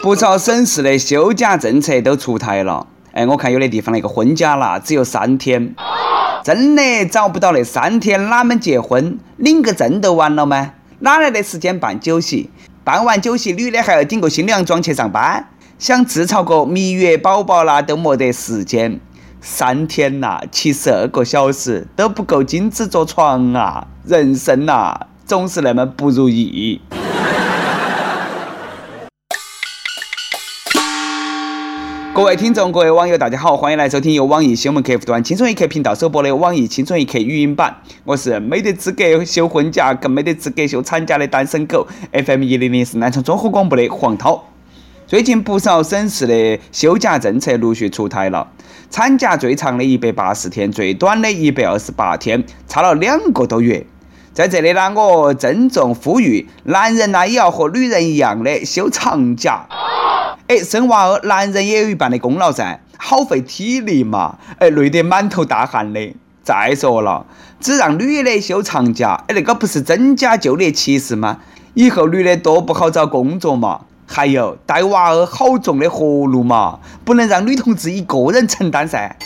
不少省市的休假政策都出台了。哎，我看有的地方那个婚假啦，只有三天，真的找不到那三天哪们结婚？领个证都完了吗？哪来的时间办酒席？办完酒席，女的还要顶个新娘妆去上班，想自嘲个蜜月宝宝啦，都没得时间。三天呐，七十二个小时都不够金子坐床啊！人生呐，总是那么不如意。各位听众，各位网友，大家好，欢迎来收听由网易新闻客户端轻松一刻频道首播的网易轻松一刻语音版。我是没得资格休婚假，更没得资格休产假的单身狗。FM 一零零是南充综合广播的黄涛。最近不少省市的休假政策陆续出台了，产假最长的一百八十天，最短的一百二十八天，差了两个多月。在这里呢，我郑重呼吁，男人呢也要和女人一样的休长假。生娃儿，男人也有一半的功劳噻，好费体力嘛，哎，累得满头大汗的。再说了，只让女的休长假，哎，那个不是增加就业歧视吗？以后女的多不好找工作嘛。还有带娃儿好重的活路嘛，不能让女同志一个人承担噻。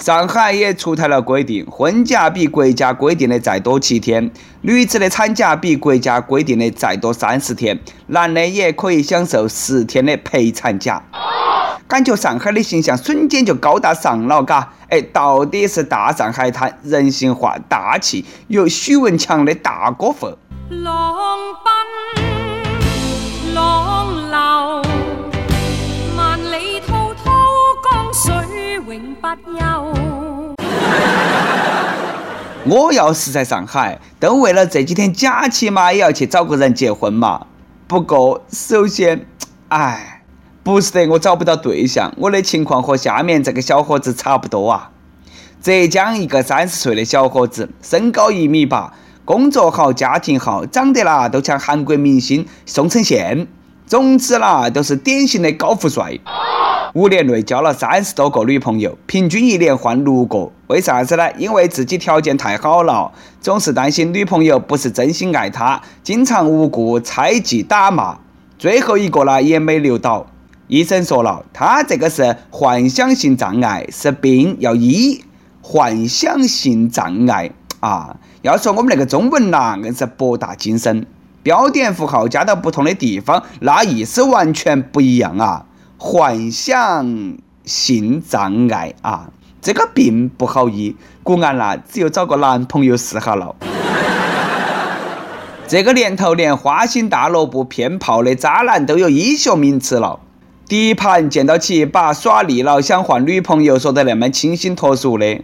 上海也出台了规定，婚假比国家规定的再多七天，女子的产假比国家规定的再多三十天，男的也可以享受十天的陪产假。感觉上海的形象瞬间就高大上了，嘎！哎，到底是大上海滩，人性化、大气，有许文强的大哥范。我要是在上海，都为了这几天假期嘛，也要去找个人结婚嘛。不过，首先，哎，不是的，我找不到对象。我的情况和下面这个小伙子差不多啊。浙江一个三十岁的小伙子，身高一米八。工作好，家庭好，长得啦都像韩国明星宋承宪，总之啦都是典型的高富帅。五年内交了三十多个女朋友，平均一年换六个。为啥子呢？因为自己条件太好了，总是担心女朋友不是真心爱他，经常无故猜忌打骂。最后一个呢也没留到。医生说了，他这个是幻想性障碍，是病要医。幻想性障碍啊。要说我们那个中文呐，硬是博大精深，标点符号加到不同的地方，那意思完全不一样啊！幻想性障碍啊，这个病不好医，古安啦，只有找个男朋友试下了。这个年头，连花心大萝卜骗炮的渣男都有医学名词了。第一盘见到起，把耍腻了想换女朋友说得那么清新脱俗的。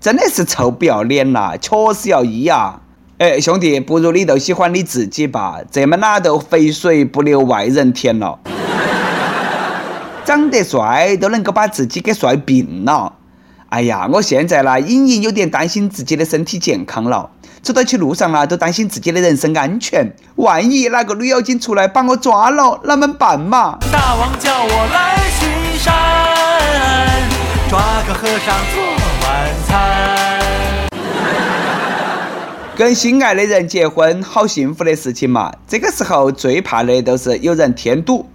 真的是臭不要脸呐！确实要医呀！哎，兄弟，不如你都喜欢你自己吧，这么哪都肥水不流外人田了。长得帅都能够把自己给帅病了。哎呀，我现在呢，隐隐有点担心自己的身体健康了。走到起路上呢，都担心自己的人身安全。万一哪个女妖精出来把我抓了，啷们办嘛？大王叫我来巡山，抓个和尚做晚餐。跟心爱的人结婚，好幸福的事情嘛！这个时候最怕的都是有人添堵。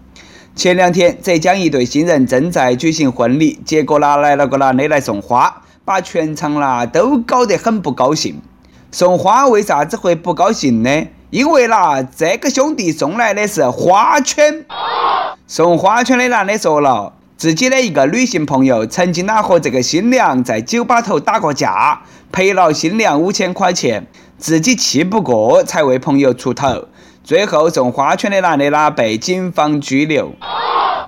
前两天，浙江一对新人正在举行婚礼，结果呢来了个男的来送花，把全场啦都搞得很不高兴。送花为啥子会不高兴呢？因为啦，这个兄弟送来的是花圈。送花圈的男的说了。自己的一个女性朋友曾经呢和这个新娘在酒吧头打过架，赔了新娘五千块钱，自己气不过才为朋友出头，最后送花圈的男的呢被警方拘留。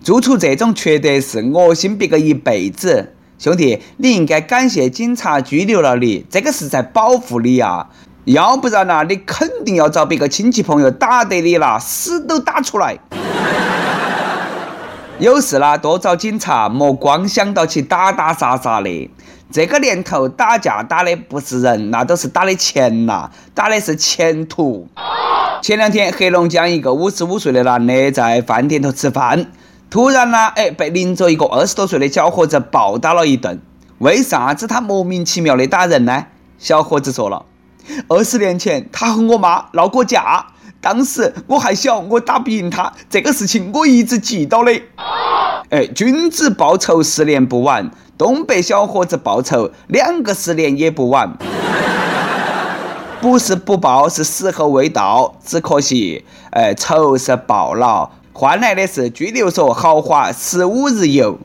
做出这种缺德事，恶心别个一辈子。兄弟，你应该感谢警察拘留了你，这个是在保护你啊，要不然呢，你肯定要找别个亲戚朋友打得你了，死都打出来。有事啦，多找警察，莫光想到去打打杀杀的。这个年头打架打的不是人，那都是打的钱呐，打的是前途。前两天，黑龙江一个五十五岁的男的在饭店头吃饭，突然呢，哎，被邻座一个二十多岁的小伙子暴打了一顿。为啥子他莫名其妙的打人呢？小伙子说了，二十年前他和我妈闹过架。当时我还小，我打不赢他，这个事情我一直记到的。哎，君子报仇，十年不晚。东北小伙子报仇，两个十年也不晚。不是不报，是时候未到。只可惜，哎，仇是报了，换来的是拘留所豪华十五日游。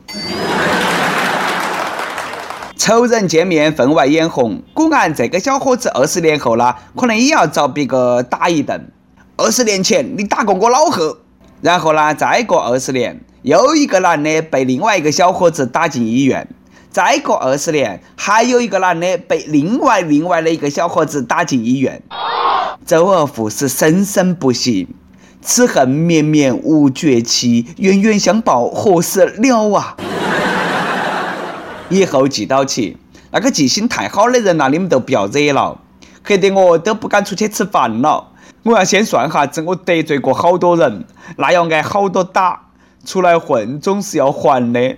仇人见面，分外眼红。果然，这个小伙子二十年后呢，可能也要遭别个打一顿。二十年前，你打过我老贺。然后呢，再过二十年，又一个男的被另外一个小伙子打进医院。再过二十年，还有一个男的被另外另外的一个小伙子打进医院，周而复始，生生不息。此恨绵绵无绝期，冤冤相报何时了啊？以后记到起，那个记性太好的人呐，你们都不要惹了，吓得我都不敢出去吃饭了。我要先算哈子，我得罪过好多人，那要挨好多打。出来混总是要还的。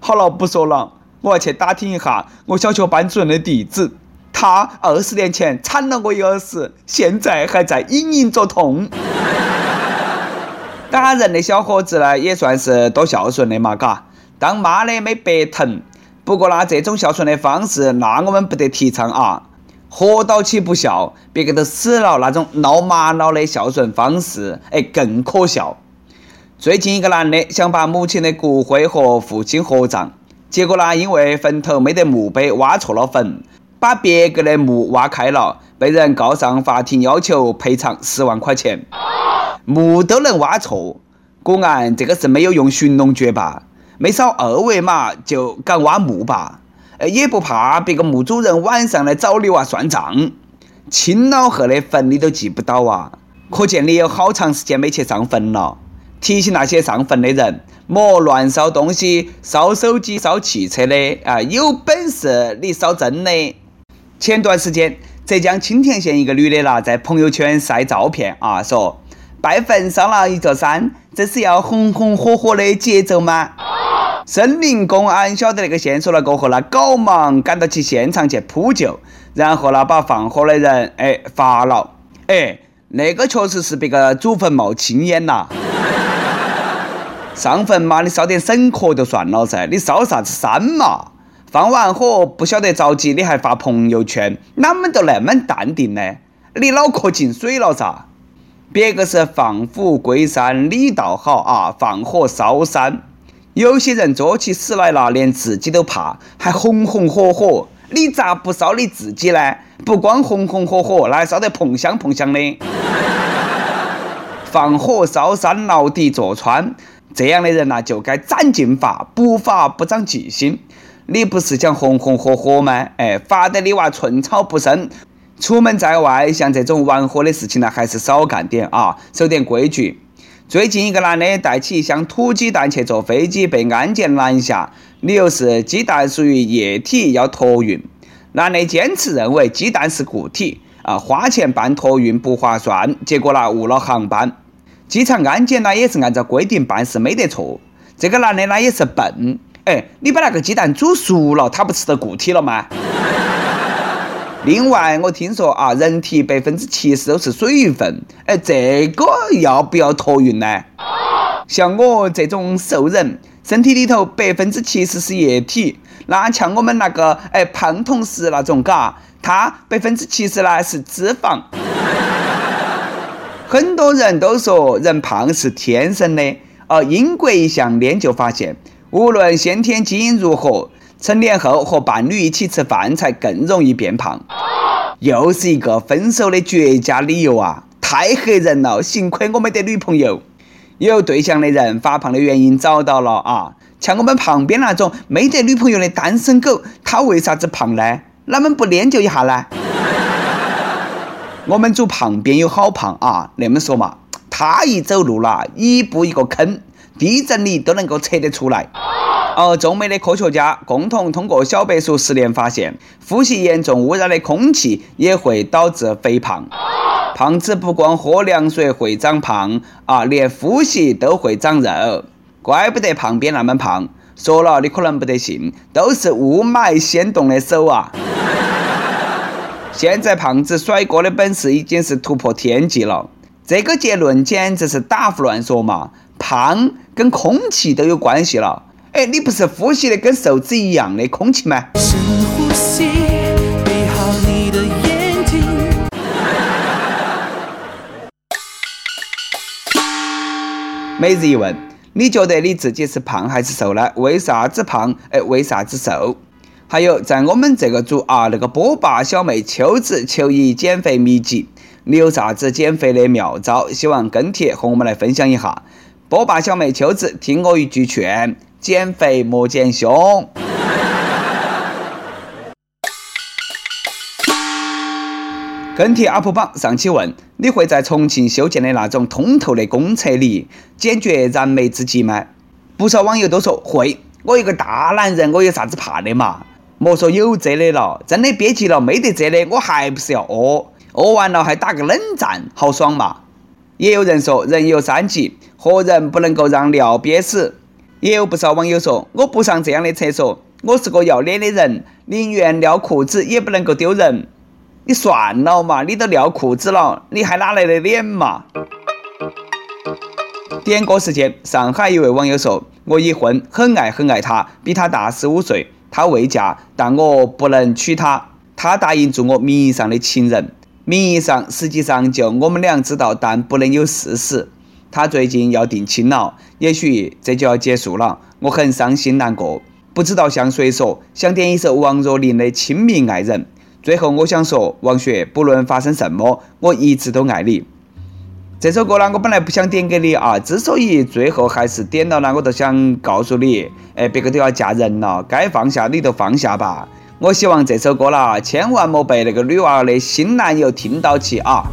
好了，不说了。我要去打听一下我小学班主任的地址，他二十年前铲了我一耳屎，现在还在隐隐作痛。打人的小伙子呢，也算是多孝顺的嘛，嘎，当妈的没白疼。不过呢，这种孝顺的方式，那我们不得提倡啊。活到起不孝，别个都死了，那种闹麻了的孝顺方式，哎，更可笑。最近一个男的想把母亲的骨灰和父亲合葬。结果呢？因为坟头没得墓碑，挖错了坟，把别个的墓挖开了，被人告上法庭，要求赔偿十万块钱。墓都能挖错，果然这个是没有用寻龙诀吧？没扫二维码就敢挖墓吧？呃，也不怕别个墓主人晚上来找你娃算账？亲老贺的坟你都记不到啊？可见你有好长时间没去上坟了。提醒那些上坟的人。莫乱烧东西，烧手机、烧汽车的啊！有本事你烧真的。前段时间，浙江青田县一个女的啦，在朋友圈晒照片啊，说拜坟烧了一座山，这是要红红火火的节奏吗？森林公安晓得那个线索了过后呢，赶忙赶到去现场去扑救，然后呢，把放火的人哎罚了。哎，那个确实是别个祖坟冒青烟呐。上坟嘛，你烧点省壳就算了噻，你烧啥子山嘛？放完火不晓得着急，你还发朋友圈，哪们都那么淡定呢？你脑壳进水了噻？别个是放虎归山，你倒好啊，放火烧山。有些人做起事来了，连自己都怕，还红红火火。你咋不烧你自己呢？不光红红火火，那还烧得碰香碰香的。放火烧山，牢底坐穿。这样的人呐，就该斩尽罚，不罚不长记性。你不是想红红火火吗？哎，罚得你娃寸草不生。出门在外，像这种玩火的事情呢，还是少干点啊，守点规矩。最近一个男的带起一箱土鸡蛋去坐飞机，被安检拦下，理由是鸡蛋属于液体，要托运。男的坚持认为鸡蛋是固体，啊，花钱办托运不划算，结果呢误了航班。机场安检呢也是按照规定办事，没得错。这个男的呢也是笨，哎，你把那个鸡蛋煮熟了，他不吃得固体了吗？另外，我听说啊，人体百分之七十都是水分，哎，这个要不要托运呢？像我这种瘦人，身体里头百分之七十是液体，那像我们那个哎胖同事那种，嘎，他百分之七十呢是脂肪。很多人都说人胖是天生的，而英国一项研究发现，无论先天基因如何，成年后和伴侣一起吃饭才更容易变胖。又是一个分手的绝佳理由啊！太吓人了，幸亏我没得女朋友。有对象的人发胖的原因找到了啊！像我们旁边那种没得女朋友的单身狗，他为啥子胖呢？哪们不研究一下呢？我们组旁边有好胖啊，那么说嘛，他一走路啦，一步一个坑，地震里都能够测得出来。而中美的科学家共同通过小白鼠实验发现，呼吸严重污染的空气也会导致肥胖。胖子不光喝凉水会长胖啊，连呼吸都会长肉，怪不得胖边那么胖。说了你可能不得信，都是雾霾先动的手啊。现在胖子甩锅的本事已经是突破天际了。这个结论简直是打胡乱说嘛！胖跟空气都有关系了。哎，你不是呼吸的跟瘦子一样的空气吗？深呼吸，闭好你的眼睛。每日一问：你觉得你自己是胖还是瘦呢？为啥子胖？哎，为啥子瘦？还有，在我们这个组啊，那个波霸小妹秋子求一减肥秘籍。你有啥子减肥的妙招？希望跟帖和我们来分享一下。波霸小妹秋子，听我一句劝，减肥莫减胸。跟帖 UP 榜上期问：你会在重庆修建的那种通透的公厕里解决燃眉之急吗？不少网友都说会。我一个大男人，我有啥子怕的嘛？莫说有这的了，真的憋急了没得这的，我还不是要屙。饿完了还打个冷战，好爽嘛！也有人说人有三急，活人不能够让尿憋死。也有不少网友说，我不上这样的厕所，我是个要脸的人，宁愿尿裤子也不能够丢人。你算了嘛，你都尿裤子了，你还哪来的脸嘛？点歌时间，上海一位网友说：“我已婚，很爱很爱他，比他大十五岁，他未嫁，但我不能娶她，他答应做我名义上的情人。”名义上，实际上就我们俩知道，但不能有事实。他最近要定亲了，也许这就要结束了，我很伤心难过，不知道向谁说。想点一首王若琳的《亲密爱人》。最后，我想说，王雪，不论发生什么，我一直都爱你。这首歌呢，我本来不想点给你啊，之所以最后还是点了呢，我都想告诉你，哎，别个都要嫁人了，该放下你都放下吧。我希望这首歌啦，千万莫被那个女娃儿的新男友听到起啊！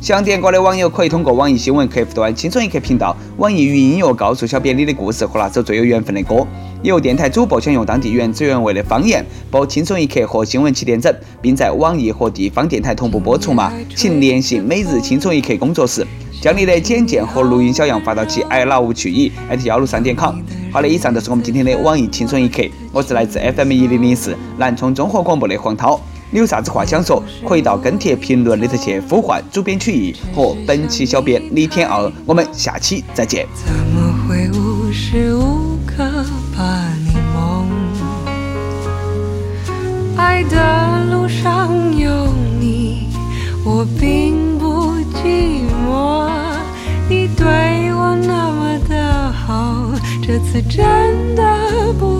想点歌的网友可以通过网易新闻客户端“轻松一刻”频道、网易云音乐告诉小编你的故事和那首最有缘分的歌。有电台主播想用当地原汁原味的方言播《轻松一刻》和新闻七点整，并在网易和地方电台同步播出吗？请联系每日轻松一刻工作室。将你的简介和录音小样发到其 i love 去以艾特幺六三点 com。好的，以上就是我们今天的网易轻松一刻。我是来自 FM 一零零四南充综合广播的黄涛。你有啥子话想说，可以到跟帖评论里头去呼唤主编曲艺和本期小编李天二。我们下期再见。怎么会无时无刻把你梦？爱的路上有你，我并。这次真的不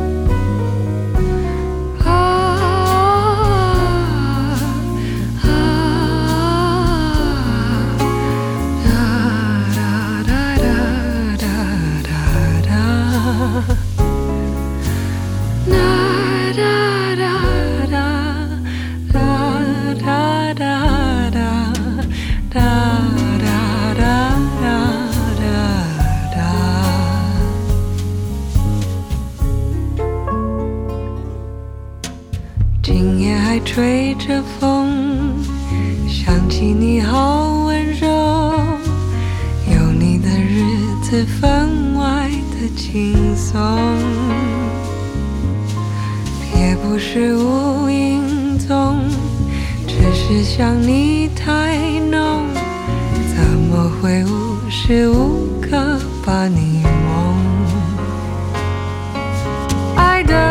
是分外的轻松，也不是无影踪，只是想你太浓，怎么会无时无刻把你梦？爱的？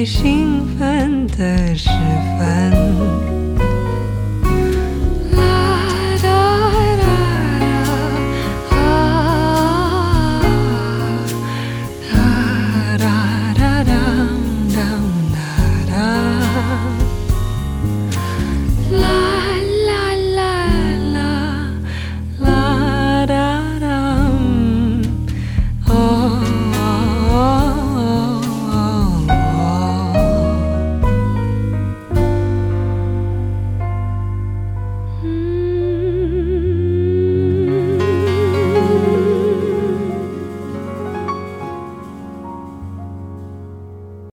最兴奋的时分。